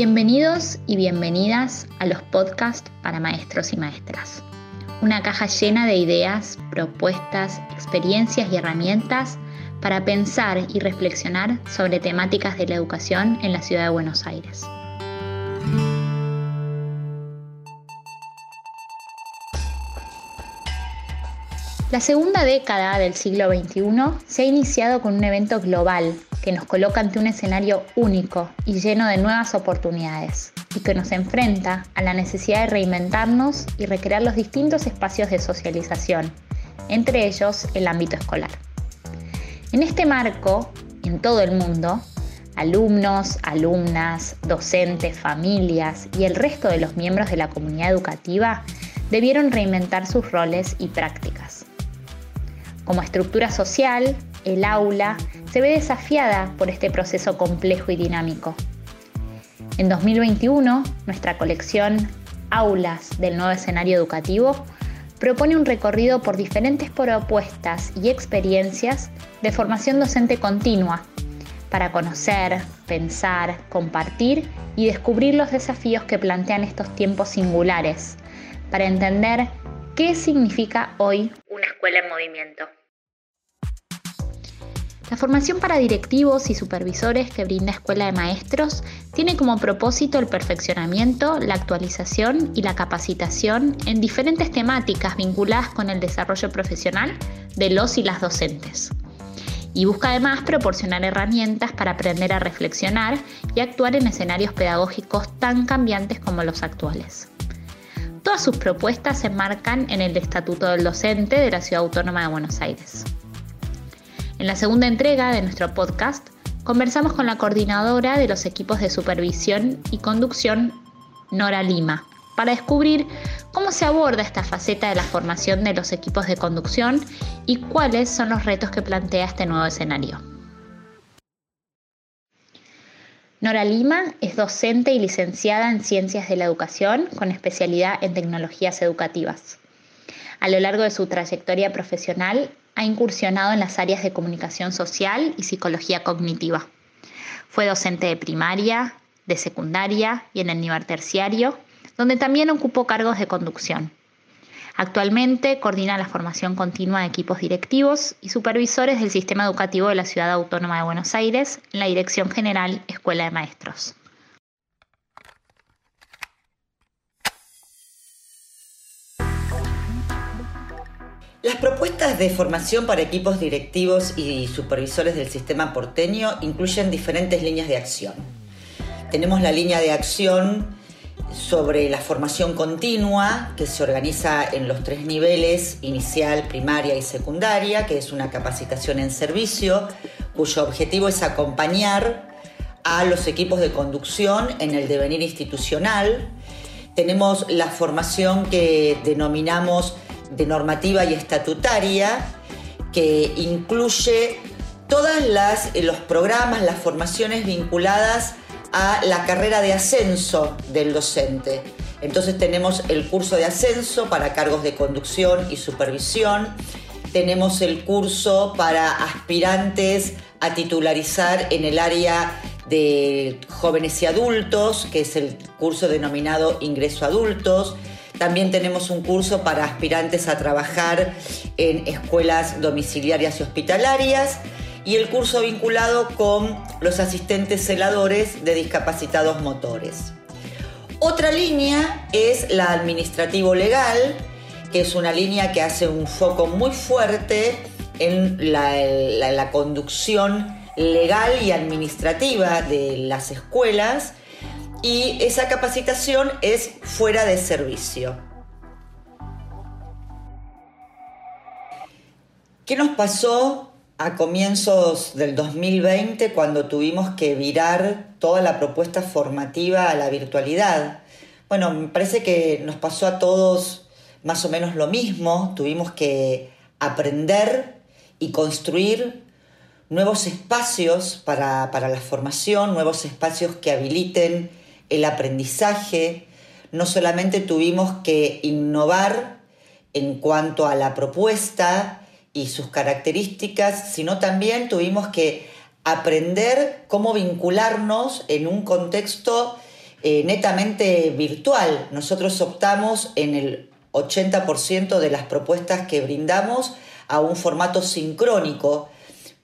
Bienvenidos y bienvenidas a los podcasts para maestros y maestras. Una caja llena de ideas, propuestas, experiencias y herramientas para pensar y reflexionar sobre temáticas de la educación en la ciudad de Buenos Aires. La segunda década del siglo XXI se ha iniciado con un evento global que nos coloca ante un escenario único y lleno de nuevas oportunidades y que nos enfrenta a la necesidad de reinventarnos y recrear los distintos espacios de socialización, entre ellos el ámbito escolar. En este marco, en todo el mundo, alumnos, alumnas, docentes, familias y el resto de los miembros de la comunidad educativa debieron reinventar sus roles y prácticas como estructura social, el aula se ve desafiada por este proceso complejo y dinámico. En 2021, nuestra colección Aulas del nuevo escenario educativo propone un recorrido por diferentes propuestas y experiencias de formación docente continua para conocer, pensar, compartir y descubrir los desafíos que plantean estos tiempos singulares, para entender qué significa hoy una escuela en movimiento. La formación para directivos y supervisores que brinda Escuela de Maestros tiene como propósito el perfeccionamiento, la actualización y la capacitación en diferentes temáticas vinculadas con el desarrollo profesional de los y las docentes. Y busca además proporcionar herramientas para aprender a reflexionar y actuar en escenarios pedagógicos tan cambiantes como los actuales. Todas sus propuestas se enmarcan en el Estatuto del Docente de la Ciudad Autónoma de Buenos Aires. En la segunda entrega de nuestro podcast, conversamos con la coordinadora de los equipos de supervisión y conducción, Nora Lima, para descubrir cómo se aborda esta faceta de la formación de los equipos de conducción y cuáles son los retos que plantea este nuevo escenario. Nora Lima es docente y licenciada en Ciencias de la Educación con especialidad en tecnologías educativas. A lo largo de su trayectoria profesional ha incursionado en las áreas de comunicación social y psicología cognitiva. Fue docente de primaria, de secundaria y en el nivel terciario, donde también ocupó cargos de conducción. Actualmente coordina la formación continua de equipos directivos y supervisores del sistema educativo de la Ciudad Autónoma de Buenos Aires en la Dirección General Escuela de Maestros. Las propuestas de formación para equipos directivos y supervisores del sistema porteño incluyen diferentes líneas de acción. Tenemos la línea de acción sobre la formación continua, que se organiza en los tres niveles, inicial, primaria y secundaria, que es una capacitación en servicio, cuyo objetivo es acompañar a los equipos de conducción en el devenir institucional. Tenemos la formación que denominamos de normativa y estatutaria que incluye todos eh, los programas, las formaciones vinculadas a la carrera de ascenso del docente. Entonces tenemos el curso de ascenso para cargos de conducción y supervisión, tenemos el curso para aspirantes a titularizar en el área de jóvenes y adultos, que es el curso denominado ingreso a adultos, también tenemos un curso para aspirantes a trabajar en escuelas domiciliarias y hospitalarias y el curso vinculado con los asistentes celadores de discapacitados motores. Otra línea es la administrativo legal, que es una línea que hace un foco muy fuerte en la, conducción legal y administrativa de las escuelas y esa capacitación es fuera de servicio. ¿Qué nos pasó a comienzos del 2020 cuando tuvimos que virar toda la propuesta formativa a la virtualidad? Bueno, me parece que nos pasó a todos más o menos lo mismo, tuvimos que aprender y construir nuevos espacios para, para la formación, nuevos espacios que habiliten el aprendizaje, no solamente tuvimos que innovar en cuanto a la propuesta y sus características, sino también tuvimos que aprender cómo vincularnos en un contexto eh, netamente virtual. Nosotros optamos en el 80% de las propuestas que brindamos a un formato sincrónico,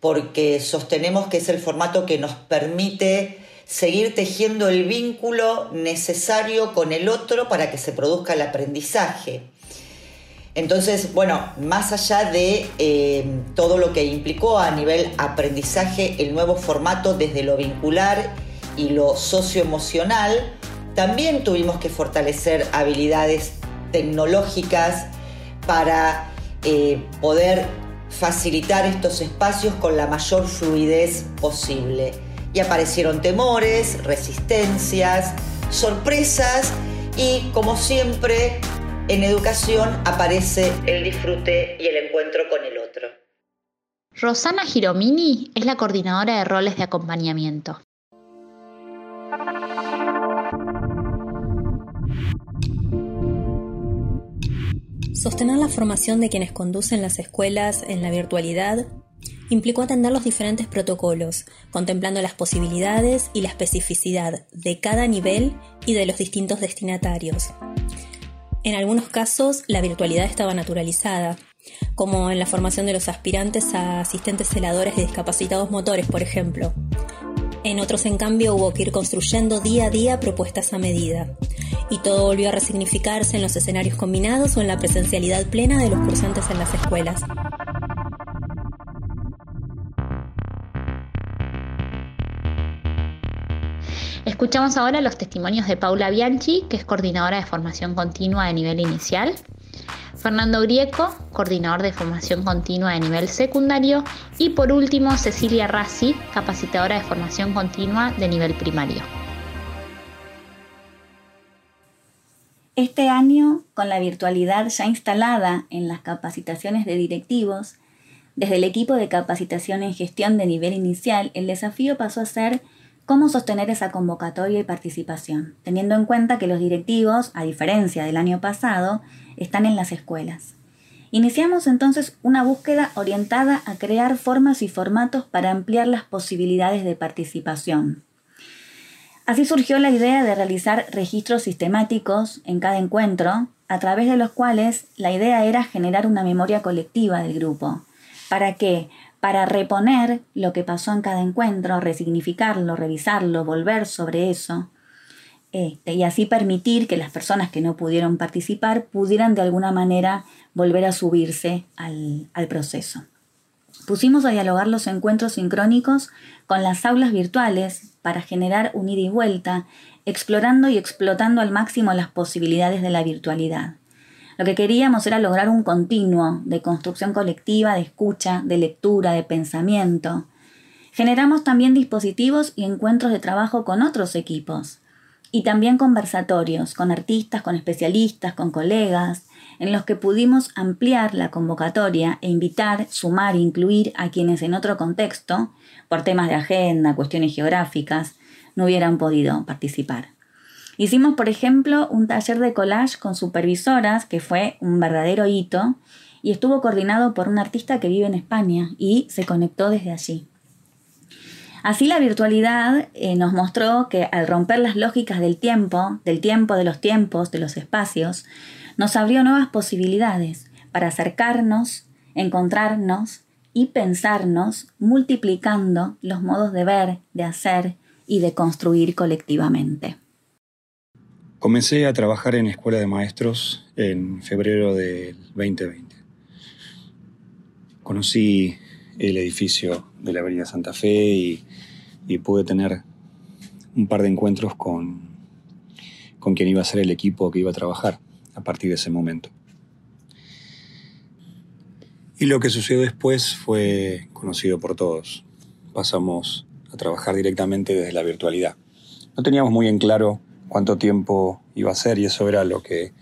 porque sostenemos que es el formato que nos permite seguir tejiendo el vínculo necesario con el otro para que se produzca el aprendizaje. Entonces, bueno, más allá de eh, todo lo que implicó a nivel aprendizaje el nuevo formato desde lo vincular y lo socioemocional, también tuvimos que fortalecer habilidades tecnológicas para eh, poder facilitar estos espacios con la mayor fluidez posible. Y aparecieron temores, resistencias, sorpresas y, como siempre, en educación aparece el disfrute y el encuentro con el otro. Rosana Giromini es la coordinadora de roles de acompañamiento. Sostener la formación de quienes conducen las escuelas en la virtualidad implicó atender los diferentes protocolos, contemplando las posibilidades y la especificidad de cada nivel y de los distintos destinatarios. En algunos casos, la virtualidad estaba naturalizada, como en la formación de los aspirantes a asistentes celadores de discapacitados motores, por ejemplo. En otros, en cambio, hubo que ir construyendo día a día propuestas a medida. Y todo volvió a resignificarse en los escenarios combinados o en la presencialidad plena de los cursantes en las escuelas. Escuchamos ahora los testimonios de Paula Bianchi, que es coordinadora de formación continua de nivel inicial, Fernando Grieco, coordinador de formación continua de nivel secundario, y por último Cecilia Rassi, capacitadora de formación continua de nivel primario. Este año, con la virtualidad ya instalada en las capacitaciones de directivos, desde el equipo de capacitación en gestión de nivel inicial, el desafío pasó a ser cómo sostener esa convocatoria y participación, teniendo en cuenta que los directivos, a diferencia del año pasado, están en las escuelas. Iniciamos entonces una búsqueda orientada a crear formas y formatos para ampliar las posibilidades de participación. Así surgió la idea de realizar registros sistemáticos en cada encuentro, a través de los cuales la idea era generar una memoria colectiva del grupo. ¿Para qué? Para reponer lo que pasó en cada encuentro, resignificarlo, revisarlo, volver sobre eso, este, y así permitir que las personas que no pudieron participar pudieran de alguna manera volver a subirse al, al proceso. Pusimos a dialogar los encuentros sincrónicos con las aulas virtuales para generar un ida y vuelta, explorando y explotando al máximo las posibilidades de la virtualidad. Lo que queríamos era lograr un continuo de construcción colectiva, de escucha, de lectura, de pensamiento. Generamos también dispositivos y encuentros de trabajo con otros equipos, y también conversatorios con artistas, con especialistas, con colegas, en los que pudimos ampliar la convocatoria e invitar, sumar incluir a quienes en otro contexto, por temas de agenda, cuestiones geográficas, no hubieran podido participar. Hicimos, por ejemplo, un taller de collage con supervisoras, que fue un verdadero hito, y estuvo coordinado por un artista que vive en España y se conectó desde allí. Así la virtualidad eh, nos mostró que al romper las lógicas del tiempo, del tiempo, de los tiempos, de los espacios, nos abrió nuevas posibilidades para acercarnos, encontrarnos y pensarnos multiplicando los modos de ver, de hacer y de construir colectivamente. Comencé a trabajar en Escuela de Maestros en febrero del 2020. Conocí el edificio de la Avenida Santa Fe y, pude tener un par de encuentros con, con quien iba a ser el equipo que iba a trabajar a partir de ese momento. Y lo que sucedió después fue conocido por todos. Pasamos a trabajar directamente desde la virtualidad. No teníamos muy en claro cuánto tiempo iba a ser y eso era lo que,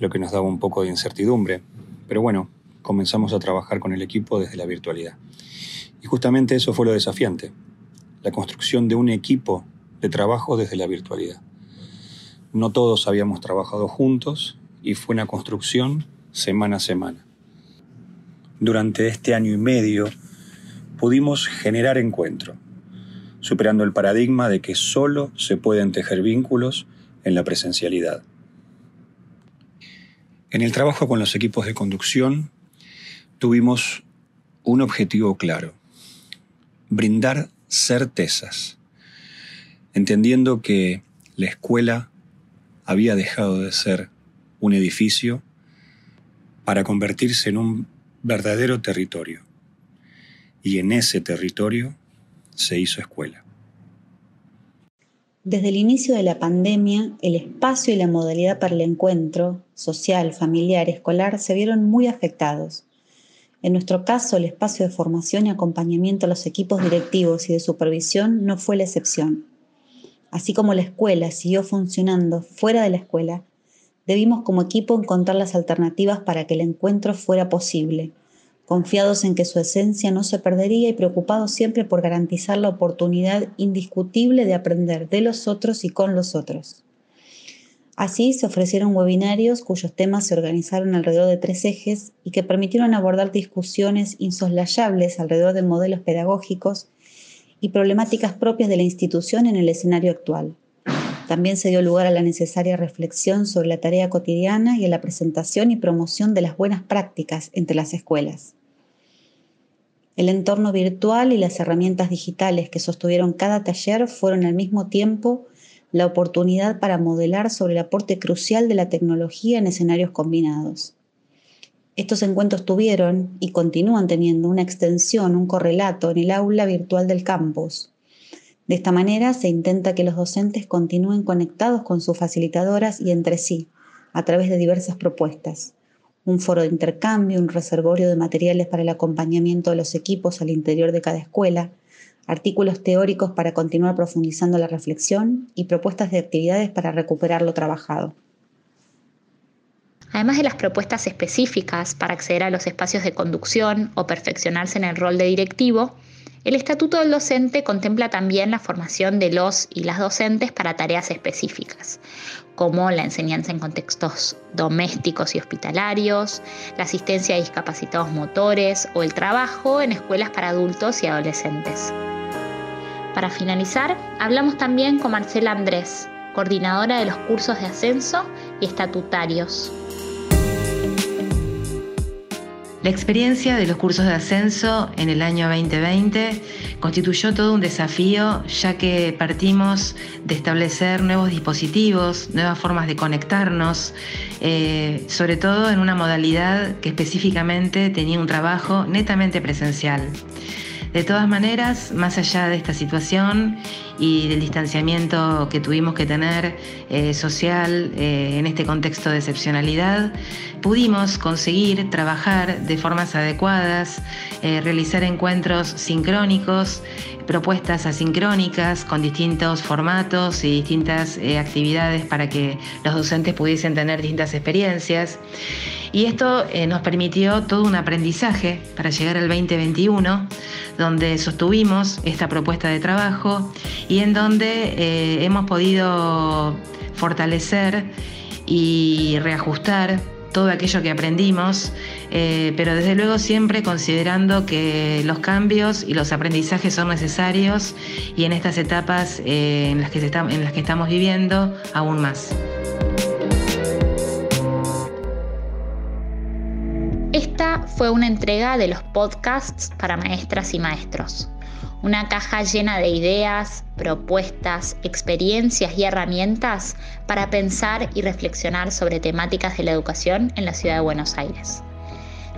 lo que nos daba un poco de incertidumbre. Pero bueno, comenzamos a trabajar con el equipo desde la virtualidad. Y justamente eso fue lo desafiante, la construcción de un equipo de trabajo desde la virtualidad. No todos habíamos trabajado juntos y fue una construcción semana a semana. Durante este año y medio pudimos generar encuentro, superando el paradigma de que solo se pueden tejer vínculos en la presencialidad. En el trabajo con los equipos de conducción tuvimos un objetivo claro, brindar certezas, entendiendo que la escuela había dejado de ser un edificio para convertirse en un verdadero territorio. Y en ese territorio se hizo escuela. Desde el inicio de la pandemia, el espacio y la modalidad para el encuentro social, familiar, escolar se vieron muy afectados. En nuestro caso, el espacio de formación y acompañamiento a los equipos directivos y de supervisión no fue la excepción. Así como la escuela siguió funcionando fuera de la escuela, debimos como equipo encontrar las alternativas para que el encuentro fuera posible, confiados en que su esencia no se perdería y preocupados siempre por garantizar la oportunidad indiscutible de aprender de los otros y con los otros. Así se ofrecieron webinarios cuyos temas se organizaron alrededor de tres ejes y que permitieron abordar discusiones insoslayables alrededor de modelos pedagógicos y problemáticas propias de la institución en el escenario actual. También se dio lugar a la necesaria reflexión sobre la tarea cotidiana y a la presentación y promoción de las buenas prácticas entre las escuelas. El entorno virtual y las herramientas digitales que sostuvieron cada taller fueron al mismo tiempo la oportunidad para modelar sobre el aporte crucial de la tecnología en escenarios combinados. Estos encuentros tuvieron y continúan teniendo una extensión, un correlato en el aula virtual del campus, de esta manera se intenta que los docentes continúen conectados con sus facilitadoras y entre sí, a través de diversas propuestas. Un foro de intercambio, un reservorio de materiales para el acompañamiento de los equipos al interior de cada escuela, artículos teóricos para continuar profundizando la reflexión y propuestas de actividades para recuperar lo trabajado. Además de las propuestas específicas para acceder a los espacios de conducción o perfeccionarse en el rol de directivo, el Estatuto del Docente contempla también la formación de los y las docentes para tareas específicas, como la enseñanza en contextos domésticos y hospitalarios, la asistencia a discapacitados motores o el trabajo en escuelas para adultos y adolescentes. Para finalizar, hablamos también con Marcela Andrés, coordinadora de los cursos de ascenso y estatutarios La experiencia de los cursos de ascenso en el año 2020 constituyó todo un desafío ya que partimos de establecer nuevos dispositivos, nuevas formas de conectarnos, eh, sobre todo en una modalidad que específicamente tenía un trabajo netamente presencial. De todas maneras, más allá de esta situación y del distanciamiento que tuvimos que tener eh, social eh, en este contexto de excepcionalidad, pudimos conseguir trabajar de formas adecuadas, eh, realizar encuentros sincrónicos, propuestas asincrónicas con distintos formatos y distintas actividades para que los docentes pudiesen tener distintas experiencias. Y esto eh, nos permitió todo un aprendizaje para llegar al 2021, donde sostuvimos esta propuesta de trabajo y en donde eh, hemos podido fortalecer y reajustar todo aquello que aprendimos, eh, pero desde luego siempre considerando que los cambios y los aprendizajes son necesarios y en estas etapas en, las que en las que estamos viviendo aún más. fue una entrega de los podcasts para maestras y maestros. Una caja llena de ideas, propuestas, experiencias y herramientas para pensar y reflexionar sobre temáticas de la educación en la ciudad de Buenos Aires.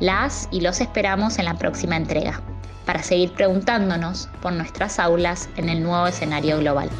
Las y los esperamos en la próxima entrega, para seguir preguntándonos por nuestras aulas en el nuevo escenario global.